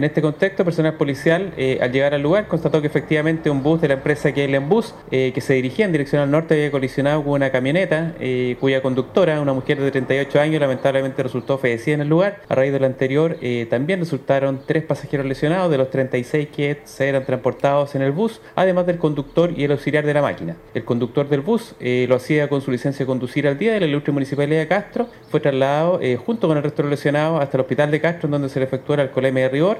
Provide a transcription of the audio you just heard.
En este contexto, personal policial, eh, al llegar al lugar, constató que efectivamente un bus de la empresa Keilen Bus, eh, que se dirigía en dirección al norte, había colisionado con una camioneta eh, cuya conductora, una mujer de 38 años, lamentablemente resultó fallecida en el lugar. A raíz de lo anterior, eh, también resultaron tres pasajeros lesionados de los 36 que se eran transportados en el bus, además del conductor y el auxiliar de la máquina. El conductor del bus eh, lo hacía con su licencia de conducir al día de la ilustre municipalidad de Castro, fue trasladado eh, junto con el resto de los lesionados hasta el hospital de Castro, en donde se le efectuó el alcoholemia de rigor